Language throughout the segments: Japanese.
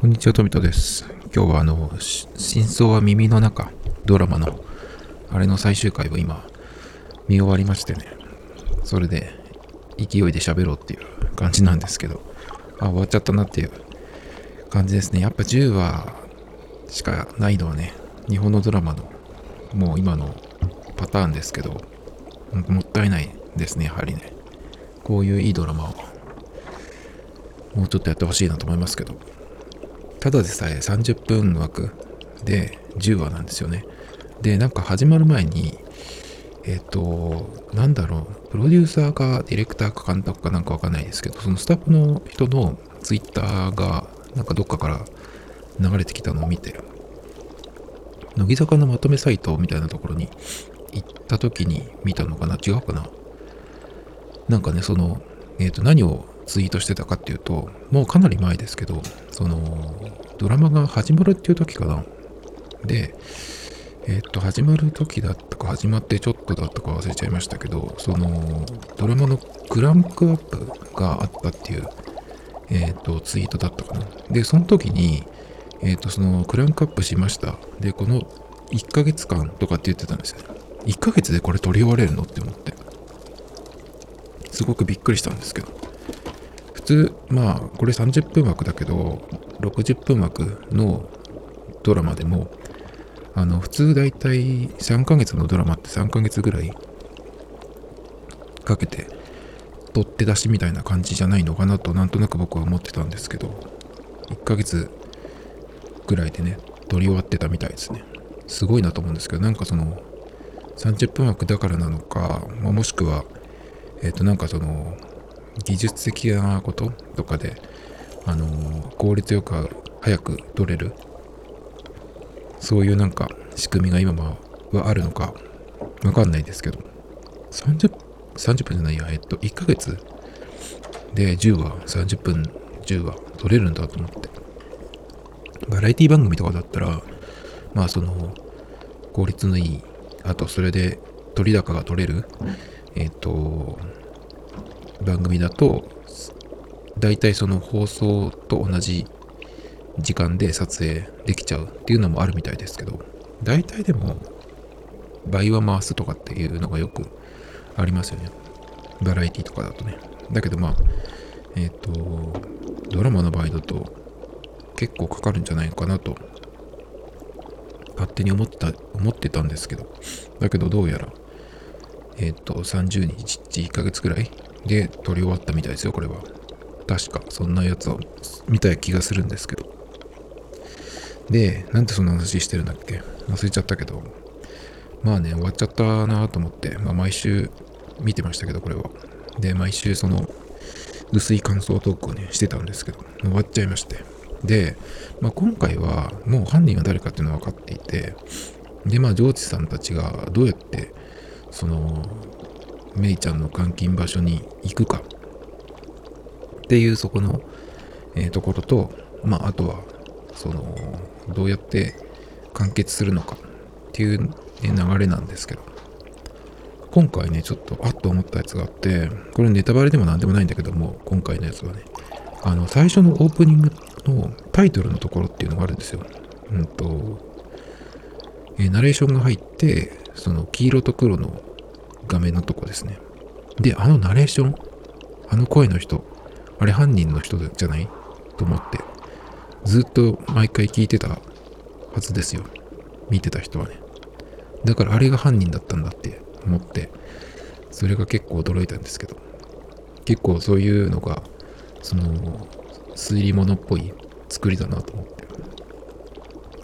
こんにちは、富田です。今日はあの、真相は耳の中、ドラマの、あれの最終回を今、見終わりましてね。それで、勢いで喋ろうっていう感じなんですけど、あ、終わっちゃったなっていう感じですね。やっぱ10話しかないのはね、日本のドラマの、もう今のパターンですけど、もったいないですね、やはりね。こういういいドラマを、もうちょっとやってほしいなと思いますけど。ただでさえ30分枠で10話なんですよね。で、なんか始まる前に、えっ、と、なんだろう、プロデューサーかディレクターか監督かなんかわかんないですけど、そのスタッフの人のツイッターが、なんかどっかから流れてきたのを見て、乃木坂のまとめサイトみたいなところに行った時に見たのかな？違うかな？なんかね、その、えっ、と、何をツイートしてたかっていうと、もうかなり前ですけど、その、ドラマが始まるっていう時かな。で、えっ、と、始まる時だったか、始まってちょっとだったか忘れちゃいましたけど、その、ドラマのクランクアップがあったっていう、えっ、と、ツイートだったかな。で、その時に、えっ、と、その、クランクアップしました。で、この1ヶ月間とかって言ってたんですよね。1ヶ月でこれ撮り終われるのって思って。すごくびっくりしたんですけど。普通、まあ、これ30分枠だけど、60分枠のドラマでも、あの、普通だいたい3ヶ月のドラマって3ヶ月ぐらいかけて、取って出しみたいな感じじゃないのかなと、なんとなく僕は思ってたんですけど、1ヶ月ぐらいでね、撮り終わってたみたいですね。すごいなと思うんですけど、なんかその、30分枠だからなのか、まもしくは、えっ、と、なんかその、技術的なこととかで、あのー効率よく早く取れる、そういうなんか仕組みが今はあるのか、わかんないですけど、30、30分じゃないや、えっと、1ヶ月で10話、30分10話取れるんだと思って。バラエティ番組とかだったら、まあその、効率のいい、あとそれで取り高が取れる、えっ、と、番組だと、大体その放送と同じ時間で撮影できちゃうっていうのもあるみたいですけど、大体でも倍は回すとかっていうのがよくありますよね。バラエティとかだとね。だけどまあ、えっ、と、ドラマの場合だと結構かかるんじゃないかなと、勝手に思った、思ってたんですけど、だけどどうやら、えっ、と、30日、1ヶ月ぐらいで撮り終わったみたいですよ、これは。確か、そんなやつを見た気がするんですけど。で、なんでそんな話してるんだっけ？忘れちゃったけど。まあね、終わっちゃったなと思って、まあ毎週見てましたけど、これは。で、毎週その、薄い感想トークをね、してたんですけど、終わっちゃいまして。で、まあ今回はもう犯人が誰かっていうのは分かっていて、で、まあ、ジョージさんたちがどうやって、その、メイちゃんの監禁場所に行くか。っていうそこの、えーところと、まあ、あとは、その、どうやって完結するのか。っていう、ね流れなんですけど、今回ね、ちょっとあっと思ったやつがあって、これネタバレでもなんでもないんだけども、今回のやつはね、あの、最初のオープニングのタイトルのところっていうのがあるんですよ。うんと、えーナレーションが入って、その黄色と黒の画面のとこですね。で、あのナレーション、あの声の人、あれ犯人の人じゃない？と思って、ずっと毎回聞いてたはずですよ。見てた人はね。だからあれが犯人だったんだって思って、それが結構驚いたんですけど、結構そういうのが、その、推理物っぽい作りだなと思って。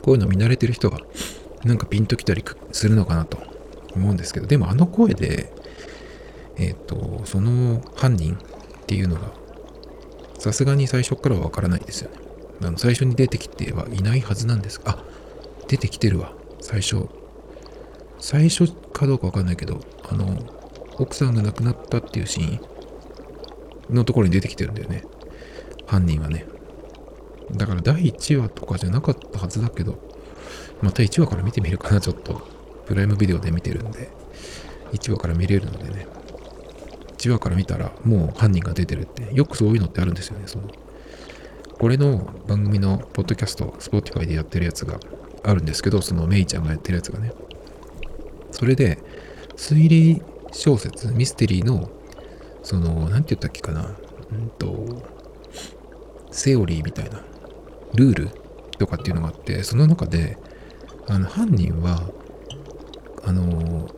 こういうの見慣れてる人が、なんかピンときたりするのかなと思うんですけど、でもあの声で、えっ、と、その犯人っていうのが、さすがに最初からはわからないですよね。あの最初に出てきてはいないはずなんですが、あ、出てきてるわ、最初。最初かどうかわかんないけど、あの、奥さんが亡くなったっていうシーンのところに出てきてるんだよね。犯人はね。だから第1話とかじゃなかったはずだけど、また1話から見てみるかな、ちょっと。プライムビデオで見てるんで、1話から見れるのでね。1話から見たら、もう犯人が出てるって、よくそういうのってあるんですよね、その、これの番組のポッドキャスト、Spotify でやってるやつがあるんですけど、そのメイちゃんがやってるやつがね。それで、推理小説、ミステリーの、その、なんて言ったっけかな。うんと、セオリーみたいな、ルールとかっていうのがあって、その中で、あの、犯人は、あの、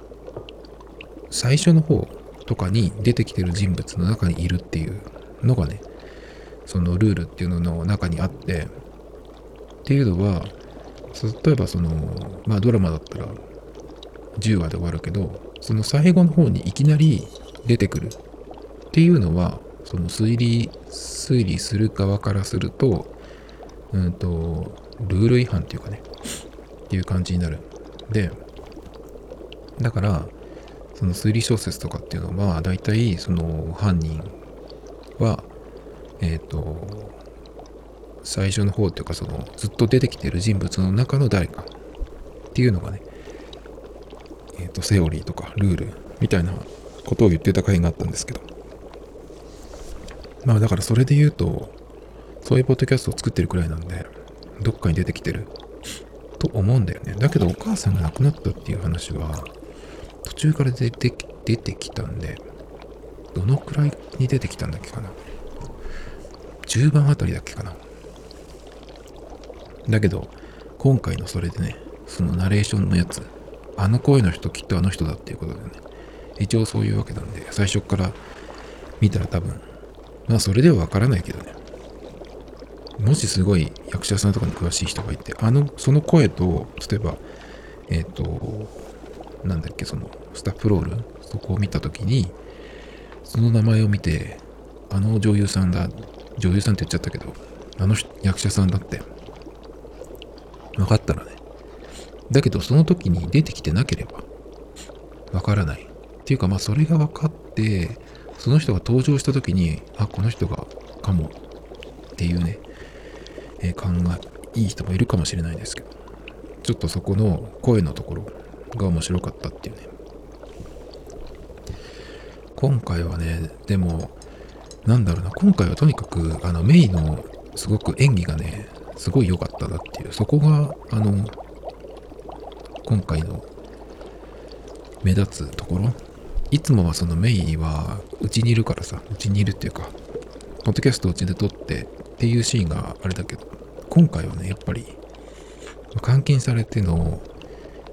最初の方とかに出てきてる人物の中にいるっていうのがね、そのルールっていうのの中にあって、っていうのは、例えばその、まあドラマだったら10話で終わるけど、その最後の方にいきなり出てくるっていうのは、その推理、推理する側からすると、うんと、ルール違反っていうかね、っていう感じになる。で、だから、その推理小説とかっていうのは、大体その犯人は、えっ、ー、と、最初の方っていうか、そのずっと出てきてる人物の中の誰かっていうのがね、えっ、ー、と、セオリーとかルールみたいなことを言ってた回があったんですけど、まあだからそれで言うと、そういうポッドキャストを作ってるくらいなんで、どっかに出てきてると思うんだよね。だけどお母さんが亡くなったっていう話は、中から出て出てきたんで、どのくらいに出てきたんだっけかな。10番あたりだっけかな。だけど、今回のそれでね、そのナレーションのやつ、あの声の人きっとあの人だっていうことでね、一応そういうわけなんで、最初から見たら多分、まあそれではわからないけどね、もしすごい役者さんとかに詳しい人がいて、あの、その声と、例えば、えっ、ー、と、なんだっけ、その、スタッフロール、そこを見たときに、その名前を見て、あの女優さんだ、女優さんって言っちゃったけど、あの役者さんだって、分かったらね。だけど、その時に出てきてなければ、分からない。っていうか、まあ、それが分かって、その人が登場した時に、あ、この人が、かも、っていうね、えー、勘がいい人もいるかもしれないですけど、ちょっとそこの声のところが面白かったっていうね。今回はね、でも、なんだろうな、今回はとにかく、あの、メイのすごく演技がね、すごい良かったなっていう、そこが、あの、今回の目立つところ。いつもはそのメイは、うちにいるからさ、うちにいるっていうか、ポッドキャストうちで撮ってっていうシーンがあれだけど、今回はね、やっぱり、監禁されての、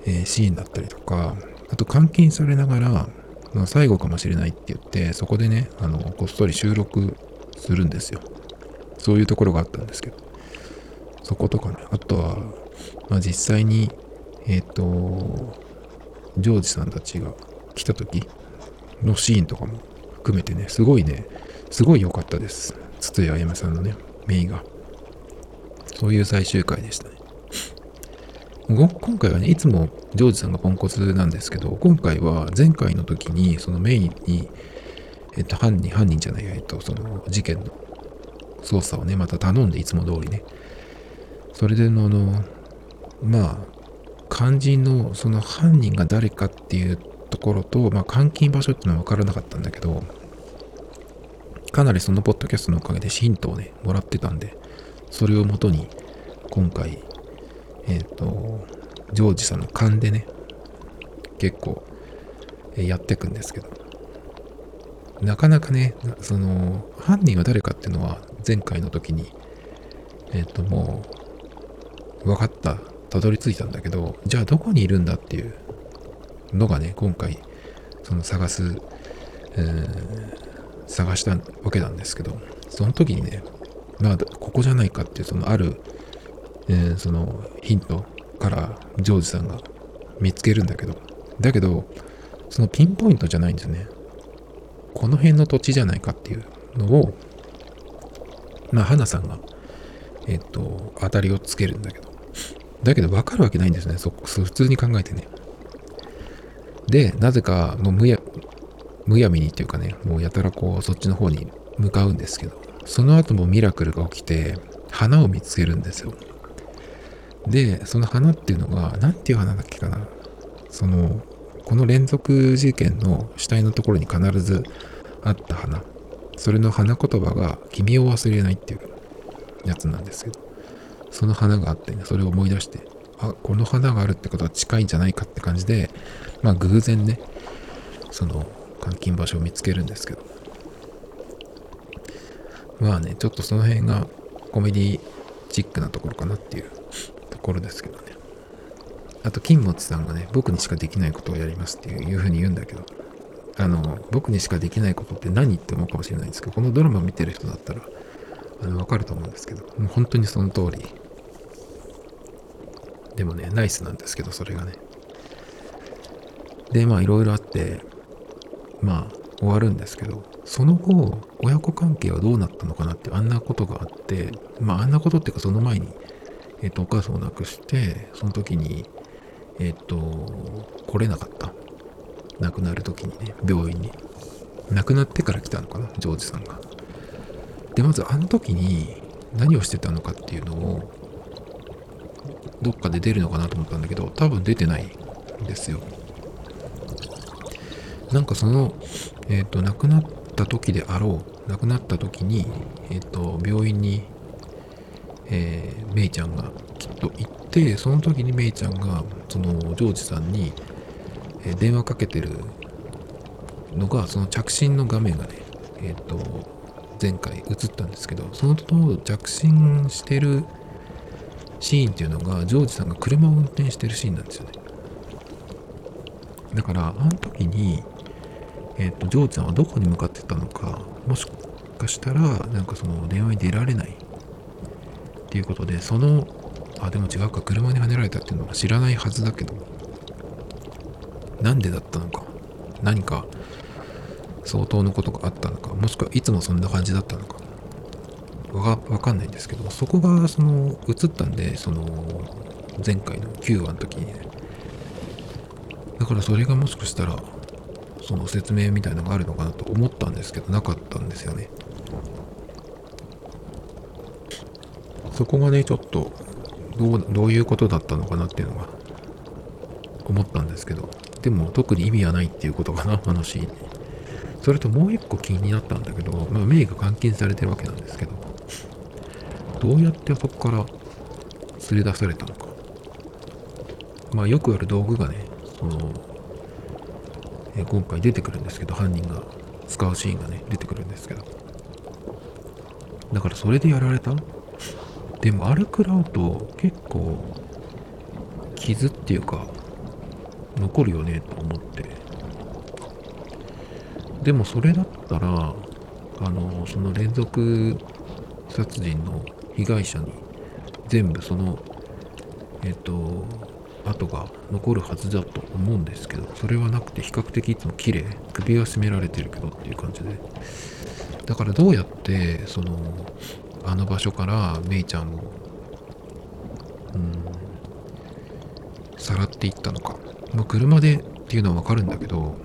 えー、シーンだったりとか、あと監禁されながら、まあ、最後かもしれないって言って、そこでね、あの、こっそり収録するんですよ。そういうところがあったんですけど。そことかね。あとは、まあ、実際に、えっ、ー、と、ジョージさんたちが来た時のシーンとかも含めてね、すごいね、すごい良かったです。筒谷あやめさんのね、メイが。そういう最終回でしたね。今回はね、いつもジョージさんがポンコツなんですけど、今回は前回の時に、そのメインに、えっと、犯人、犯人じゃない、えっと、その事件の捜査をね、また頼んで、いつも通りね。それでの、あの、まあ、肝心のその犯人が誰かっていうところと、まあ、監禁場所っていうのは分からなかったんだけど、かなりそのポッドキャストのおかげでヒントをね、もらってたんで、それをもとに、今回、えっ、ー、と、ジョージさんの勘でね、結構、えやっていくんですけど、なかなかね、その、犯人は誰かっていうのは、前回の時に、えっ、ー、と、もう、分かった、たどり着いたんだけど、じゃあどこにいるんだっていうのがね、今回、その探す、探したわけなんですけど、その時にね、まあ、ここじゃないかっていう、そのある、えー、そのヒントからジョージさんが見つけるんだけど、だけど、そのピンポイントじゃないんですよね。この辺の土地じゃないかっていうのを、まあ、花さんが、えっ、と、当たりをつけるんだけど、だけど分かるわけないんですね。そ、普通に考えてね。で、なぜか、もうむや、むやみにっていうかね、もうやたらこう、そっちの方に向かうんですけど、その後もミラクルが起きて、花を見つけるんですよ。で、その花っていうのが、何ていう花だっけかな。その、この連続事件の死体のところに必ずあった花。それの花言葉が、君を忘れないっていうやつなんですけどその花があってねそれを思い出してあこの花があるってことは近いんじゃないかって感じでまあ偶然ねその監禁場所を見つけるんですけどまあねちょっとその辺がコメディチックなところかなっていうころですけどね。あと金持さんがね僕にしかできないことをやりますっていうふうに言うんだけどあの僕にしかできないことって何って思うかもしれないんですけどこのドラマ見てる人だったらあの分かると思うんですけどもう本当にその通り。でもねナイスなんですけどそれがね。でまあいろいろあってまあ終わるんですけどその後親子関係はどうなったのかなってあんなことがあってまああんなことっていうかその前にえっ、とお母さんを亡くしてその時にえっ、と来れなかった。亡くなる時にね病院に。亡くなってから来たのかなジョージさんが。でまずあの時に何をしてたのかっていうのをどっかで出るのかなと思ったんだけど多分出てないんですよ。なんかそのえっ、と亡くなった時であろう亡くなった時にえっ、と病院にえー、メイちゃんがきっと行ってその時にメイちゃんがそのジョージさんに、え、電話かけてるのがその着信の画面がねえっ、ー、と前回映ったんですけどそのと着信してるシーンっていうのがジョージさんが車を運転してるシーンなんですよね。だからあの時にえっ、ー、とジョージさんはどこに向かってたのかもしかしたらなんかその電話に出られないていうことでそのあでも違うか車にはねられたっていうのは知らないはずだけど。なんでだったのか。何か相当のことがあったのか。もしくはいつもそんな感じだったのか。わかんないんですけどそこがその映ったんでその前回の9話の時にね。だからそれがもしかしたらその説明みたいなのがあるのかなと思ったんですけどなかったんですよね。そこがねちょっとどうどういうことだったのかなっていうのが思ったんですけどでも特に意味はないっていうことかなあのシーンそれともう一個気になったんだけど、まあ、メが監禁されてるわけなんですけどどうやってそこから連れ出されたのか。まあよくある道具がね、その、え今回出てくるんですけど、犯人が使うシーンがね、出てくるんですけど。だからそれでやられたでもあれ食らうと結構傷っていうか残るよねと思って。でもそれだったらあのその連続殺人の被害者に全部そのえっ、と跡が残るはずだと思うんですけどそれはなくて比較的いつも綺麗首は絞められてるけどっていう感じで。だからどうやってそのあの場所からメイちゃんをうんさらっていったのか、まあ、車でっていうのはわかるんだけど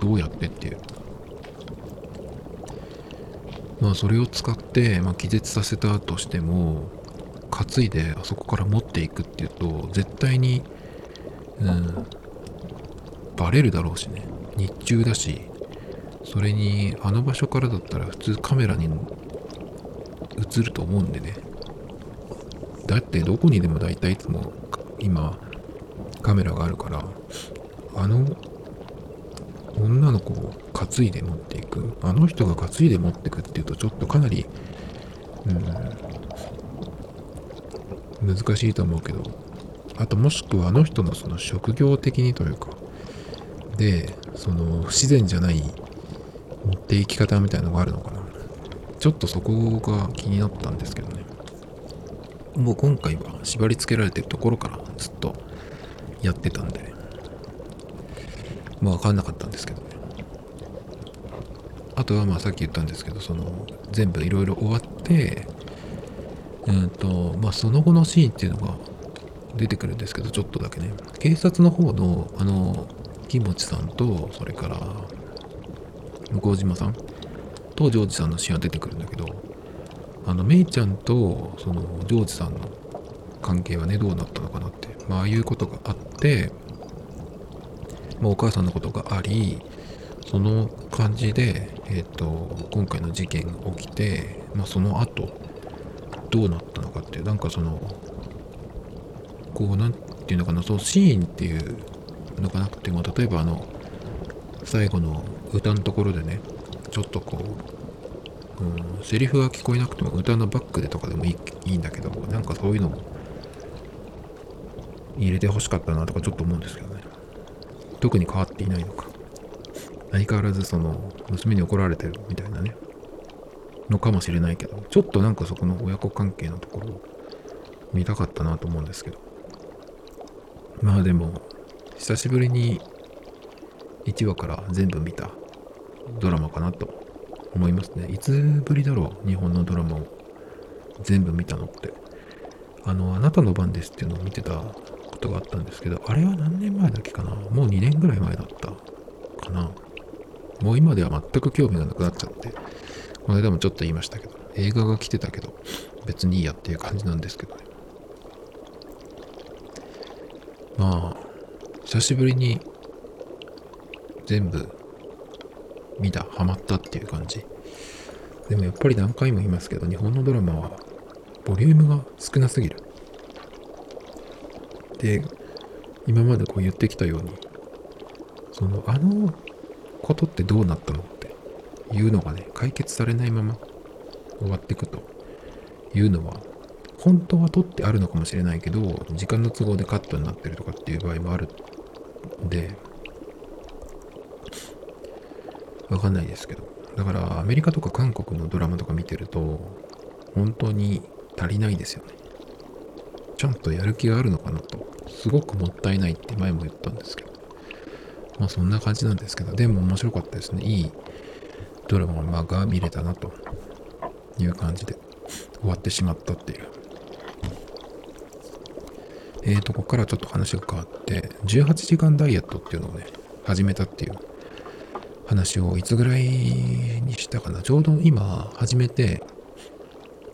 どうやってっていう。まあそれを使って、まあ、気絶させたとしても担いであそこから持っていくっていうと絶対にうんバレるだろうしね。日中だしそれにあの場所からだったら普通カメラに映ると思うんでね。だってどこにでも大体いつも今カメラがあるからあの女の子を担いで持っていくあの人が担いで持っていくっていうとちょっとかなりうん難しいと思うけどあともしくはあの人のその職業的にというかでその不自然じゃない持っていき方みたいのがあるのかな。ちょっとそこが気になったんですけどね。もう今回は縛り付けられてるところからずっとやってたんで。まあ分かんなかったんですけどね。あとはまあさっき言ったんですけどその全部いろいろ終わってうんとまあその後のシーンっていうのが出てくるんですけどちょっとだけね。警察の方のあの木持さんとそれから向島さん。とジョージさんのシーンは出てくるんだけどあのメイちゃんとそのジョージさんの関係はねどうなったのかなって。まあああいうことがあってまあ、お母さんのことがありその感じで、えっ、と、今回の事件が起きて、まあ、その後、どうなったのかっていう、なんかその、こう、なんていうのかな、そのシーンっていうのがなくても、例えばあの、最後の歌のところでね、ちょっとこう、うん、セリフが聞こえなくても歌のバックでとかでもいいいいんだけど、なんかそういうのも入れてほしかったなとかちょっと思うんですけどね。特に変わっていないのか。相変わらずその娘に怒られてるみたいなねのかもしれないけどちょっとなんかそこの親子関係のところを見たかったなと思うんですけどまあでも久しぶりに1話から全部見たドラマかなと思いますね。いつぶりだろう日本のドラマを全部見たのって。あの「あなたの番です」っていうのを見てたことがあったんですけどあれは何年前だっけかな？もう2年ぐらい前だったかな？もう今では全く興味がなくなっちゃって、この間もちょっと言いましたけど、映画が来てたけど、別にいいやっていう感じなんですけどね。まあ、久しぶりに全部見た、ハマったっていう感じ。でもやっぱり何回も言いますけど、日本のドラマはボリュームが少なすぎる。で、今までこう言ってきたように、その、あのことってどうなったのっていうのがね、解決されないまま終わっていくというのは、本当は取ってあるのかもしれないけど、時間の都合でカットになってるとかっていう場合もあるんで、わかんないですけど。だからアメリカとか韓国のドラマとか見てると、本当に足りないですよね。ちゃんとやる気があるのかなと、すごくもったいないって前も言ったんですけど。まあそんな感じなんですけど、でも面白かったですね。いいドラマが見れたなという感じで終わってしまったっていう。えーと、ここからちょっと話が変わって、18時間ダイエットっていうのをね、始めたっていう話をいつぐらいにしたかな？ちょうど今始めて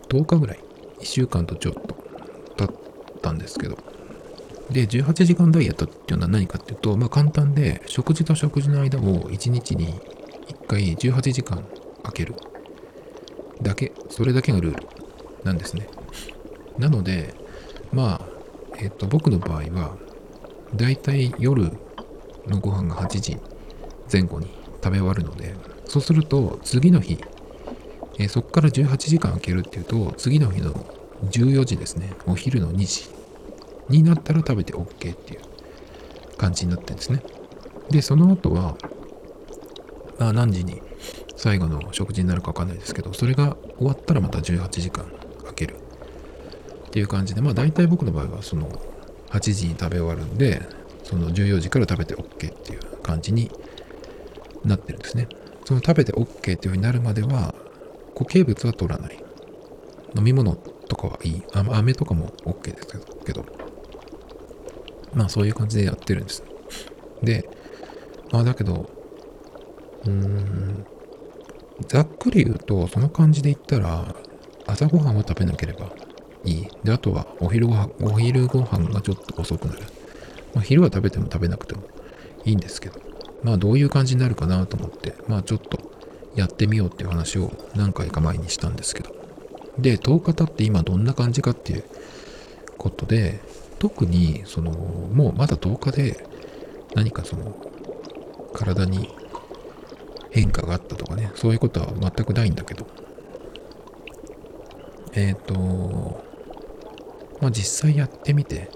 10日ぐらい、1週間とちょっと経ったんですけど、で、18時間ダイエットっていうのは何かっていうと、まあ簡単で、食事と食事の間を1日に1回18時間空ける。だけ、それだけがルールなんですね。なので、まあ、えっ、と、僕の場合は、だいたい夜のご飯が8時前後に食べ終わるので、そうすると次の日、えー、そこから18時間空けるっていうと、次の日の14時ですね、お昼の2時になったら食べて OK っていう感じになってるんですね。で、その後は、まあ何時に最後の食事になるかわかんないですけど、それが終わったらまた18時間空けるっていう感じで、まあ大体僕の場合はその8時に食べ終わるんで、その14時から食べて OK っていう感じになってるんですね。その食べて OK っていう風になるまでは固形物は取らない。飲み物とかはいい。あ飴とかも OK ですけど。まあそういう感じでやってるんです。で、まあだけど、うーん、ざっくり言うと、その感じで言ったら、朝ごはんは食べなければいい。で、あとはお昼ご飯、お昼ご飯がちょっと遅くなる。まあ昼は食べても食べなくてもいいんですけど、まあどういう感じになるかなと思って、まあちょっとやってみようっていう話を何回か前にしたんですけど。で、10日経って今どんな感じかっていうことで、特にそのもうまだ10日で何かその体に変化があったとかねそういうことは全くないんだけどえっ、ー、とまあ実際やってみて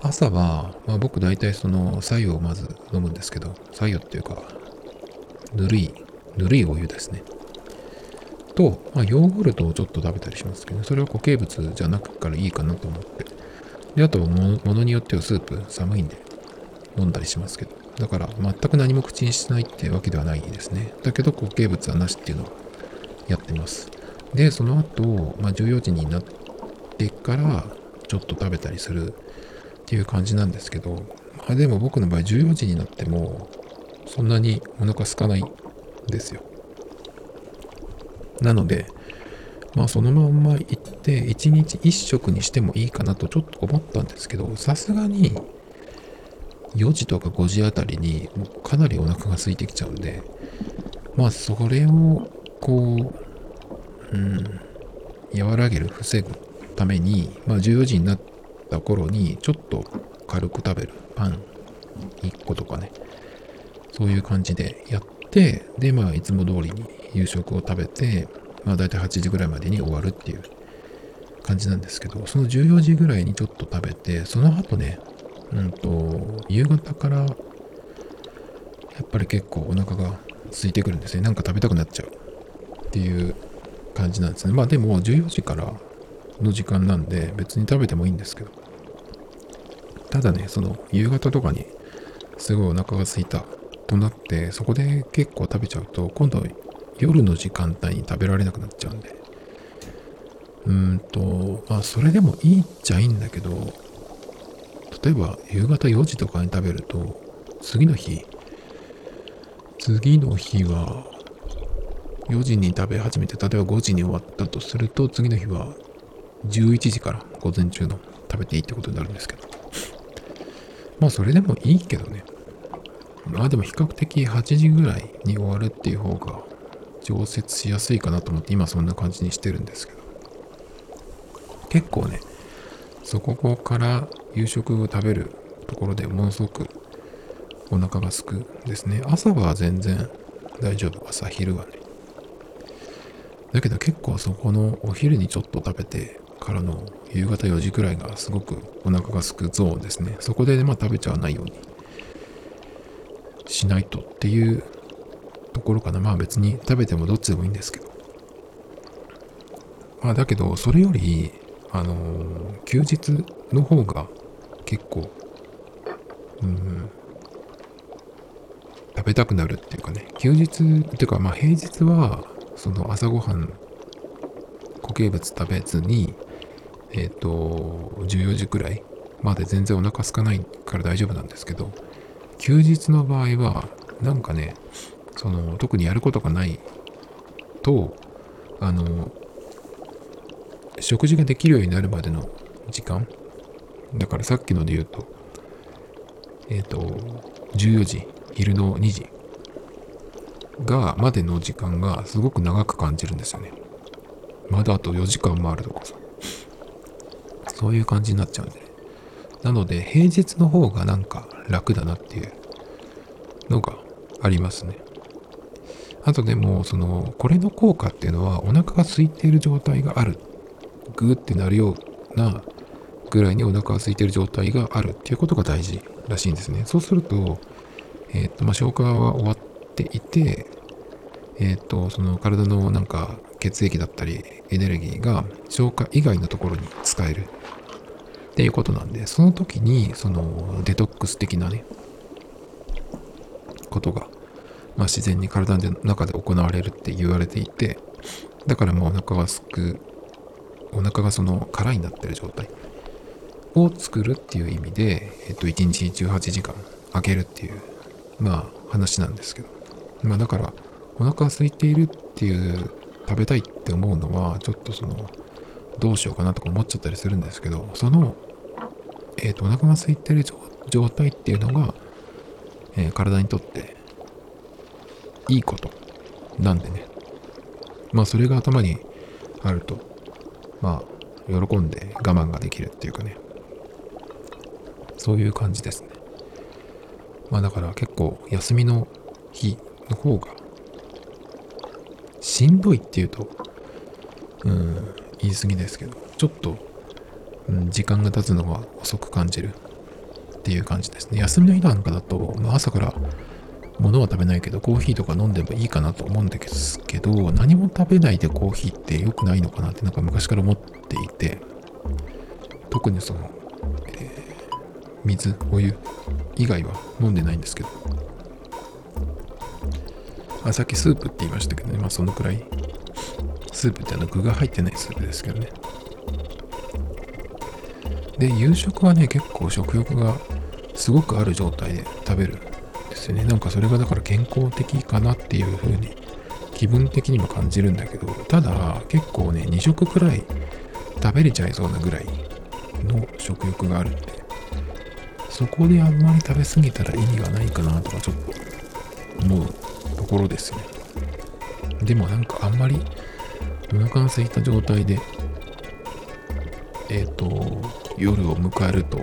朝は、まあ、僕大体その白湯をまず飲むんですけど白湯っていうかぬるいぬるいお湯ですねと、まあ、ヨーグルトをちょっと食べたりしますけど、ねそれは固形物じゃなくからいいかなと思ってで、あとはものによってはスープ寒いんで飲んだりしますけど。だから全く何も口にしないってわけではないですね。だけど固形物はなしっていうのをやってます。で、その後、まあ、14時になってからちょっと食べたりするっていう感じなんですけど、まあ、でも僕の場合14時になってもそんなにお腹空かないんですよ。なので、まあそのまんま行って1日1食にしてもいいかなとちょっと思ったんですけどさすがに4時とか5時あたりにかなりお腹が空いてきちゃうんで、まあそれをこう、うん、和らげる、防ぐために、まあ14時になってた頃にちょっと軽く食べるパン1個とかね、そういう感じでやって、でまあいつも通りに夕食を食べて、まあ大体8時ぐらいまでに終わるっていう感じなんですけど、その14時ぐらいにちょっと食べて、その後ね、うんと、夕方から、やっぱり結構お腹が空いてくるんですね。なんか食べたくなっちゃうっていう感じなんですね。まあでも14時からの時間なんで別に食べてもいいんですけど。ただね、その夕方とかにすごいお腹が空いたとなって、そこで結構食べちゃうと、今度夜の時間帯に食べられなくなっちゃうんで、うんと、まあ、それでもいいっちゃいいんだけど、例えば夕方4時とかに食べると、次の日、次の日は、4時に食べ始めて、例えば5時に終わったとすると、次の日は11時から午前中の食べていいってことになるんですけど。まあそれでもいいけどね。まあでも比較的8時ぐらいに終わるっていう方が調節しやすいかなと思って今そんな感じにしてるんですけど。結構ね、そこから夕食を食べるところでものすごくお腹がすくですね。朝は全然大丈夫。朝、昼はね。だけど結構そこのお昼にちょっと食べてからの夕方4時くらいがすごくお腹がすくゾーンですね。そこで、まあ食べちゃわないようにしないとっていうところかな。まあ別に食べてもどっちでもいいんですけど。まあだけど、それより、あのー、休日の方が結構、うん、食べたくなるっていうかね、休日、っていうかまあ平日は、その朝ごはん、固形物食べずに、えっ、ー、と、14時くらいまで全然お腹空かないから大丈夫なんですけど、休日の場合は、なんかね、その、特にやることがないと、あの、食事ができるようになるまでの時間だからさっきので言うと、えっ、ー、と、14時、昼の2時が、までの時間がすごく長く感じるんですよね。まだあと4時間もあるとかさ。そういう感じになっちゃうんで、なので、平日の方がなんか楽だなっていうのがありますね。あとでも、その、これの効果っていうのは、お腹が空いている状態がある。グーってなるようなぐらいにお腹が空いている状態があるっていうことが大事らしいんですね。そうすると、えっ、ー、と、まあ、消化は終わっていて、えっ、ー、と、その体のなんか血液だったりエネルギーが消化以外のところに使えるっていうことなんで、その時にそのデトックス的なね、ことが、まあ、自然に体の中で行われるって言われていて、だからまあお腹がすく、お腹がその空になってる状態を作るっていう意味で、えっと、1日18時間空けるっていう、まあ話なんですけど。まあだから、お腹が空いているっていう食べたいって思うのは、ちょっとその、どうしようかなとか思っちゃったりするんですけど、その、えっ、ー、と、お腹が空いてる状態っていうのが、えー、体にとっていいことなんでね。まあ、それが頭にあると、まあ、喜んで我慢ができるっていうかね。そういう感じですね。まあ、だから結構休みの日の方がしんどいっていうと、うん、言い過ぎですけど、ちょっと、うん、時間が経つのが遅く感じるっていう感じですね。休みの日なんかだと、まあ、朝から物は食べないけど、コーヒーとか飲んでもいいかなと思うんですけど、何も食べないでコーヒーって良くないのかなってなんか昔から思っていて、特にその、えー、水、お湯以外は飲んでないんですけど、あさっきスープって言いましたけどね、まあそのくらい。スープってあの具が入ってないスープですけどね。で、夕食はね、結構食欲がすごくある状態で食べるんですよね。なんかそれがだから健康的かなっていう風に気分的にも感じるんだけど、ただ結構ね、2食くらい食べれちゃいそうなぐらいの食欲があるんで、そこであんまり食べ過ぎたら意味がないかなとかちょっと思うころですね。でもなんかあんまりお腹が空いた状態でえっ、ー、と夜を迎えると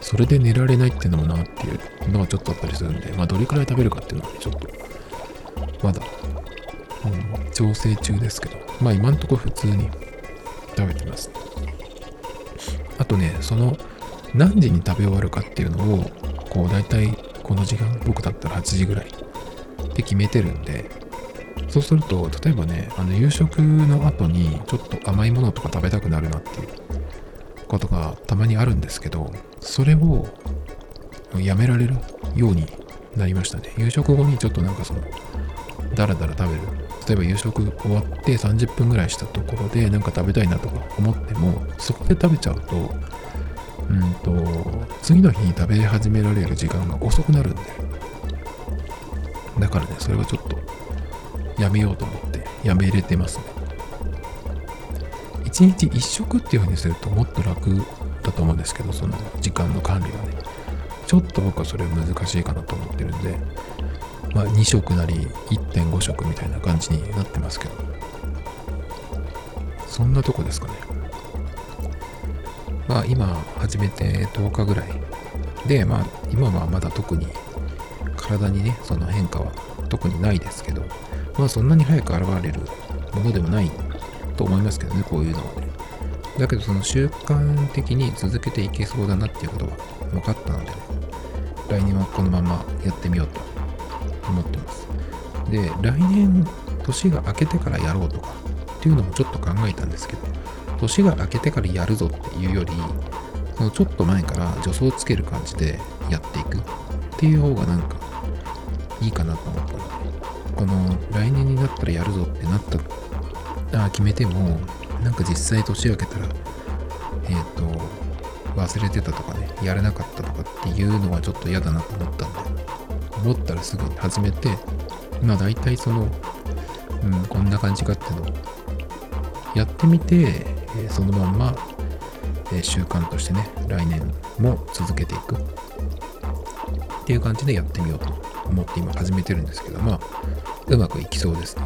それで寝られないっていうのもなっていうのがちょっとあったりするんでまあどれくらい食べるかっていうのはねちょっとまだ、うん、調整中ですけどまあ今んとこ普通に食べてます。あとねその何時に食べ終わるかっていうのをこう大体この時間僕だったら8時ぐらいって決めてるんでそうすると例えばねあの夕食の後にちょっと甘いものとか食べたくなるなっていうことがたまにあるんですけどそれをやめられるようになりましたね。夕食後にちょっとなんかそのダラダラ食べる。例えば夕食終わって30分ぐらいしたところでなんか食べたいなとか思ってもそこで食べちゃうとうんと次の日に食べ始められる時間が遅くなるんでだからねそれはちょっとやめようと思ってやめれてますね。1日1食っていう風にするともっと楽だと思うんですけどその時間の管理がね。ちょっと僕はそれ難しいかなと思ってるんでまあ2食なり1.5食みたいな感じになってますけど。そんなとこですかね。まあ今始めて10日ぐらい。でまあ今はまだ特に体にねその変化は特にないですけどまあそんなに早く現れるものでもないと思いますけどねこういうのはね。だけどその習慣的に続けていけそうだなっていうことは分かったので、来年はこのままやってみようと思ってます。で来年年が明けてからやろうとかっていうのもちょっと考えたんですけど年が明けてからやるぞっていうよりそのちょっと前から助走つける感じでやっていくっていう方がなんかいいかなと思ったこの来年になったらやるぞってなったあ決めてもなんか実際年明けたらえっ、ー、と忘れてたとかねやれなかったとかっていうのはちょっと嫌だなと思ったんで思ったらすぐ始めてまあ大体そのうんこんな感じかっていうのをやってみてえそのまんま、え習慣としてね来年も続けていく。っていう感じでやってみようと。思って今始めてるんですけどまあうまくいきそうですね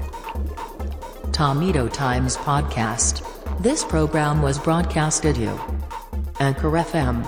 Tomito Times Podcast This program was broadcasted you Anchor FM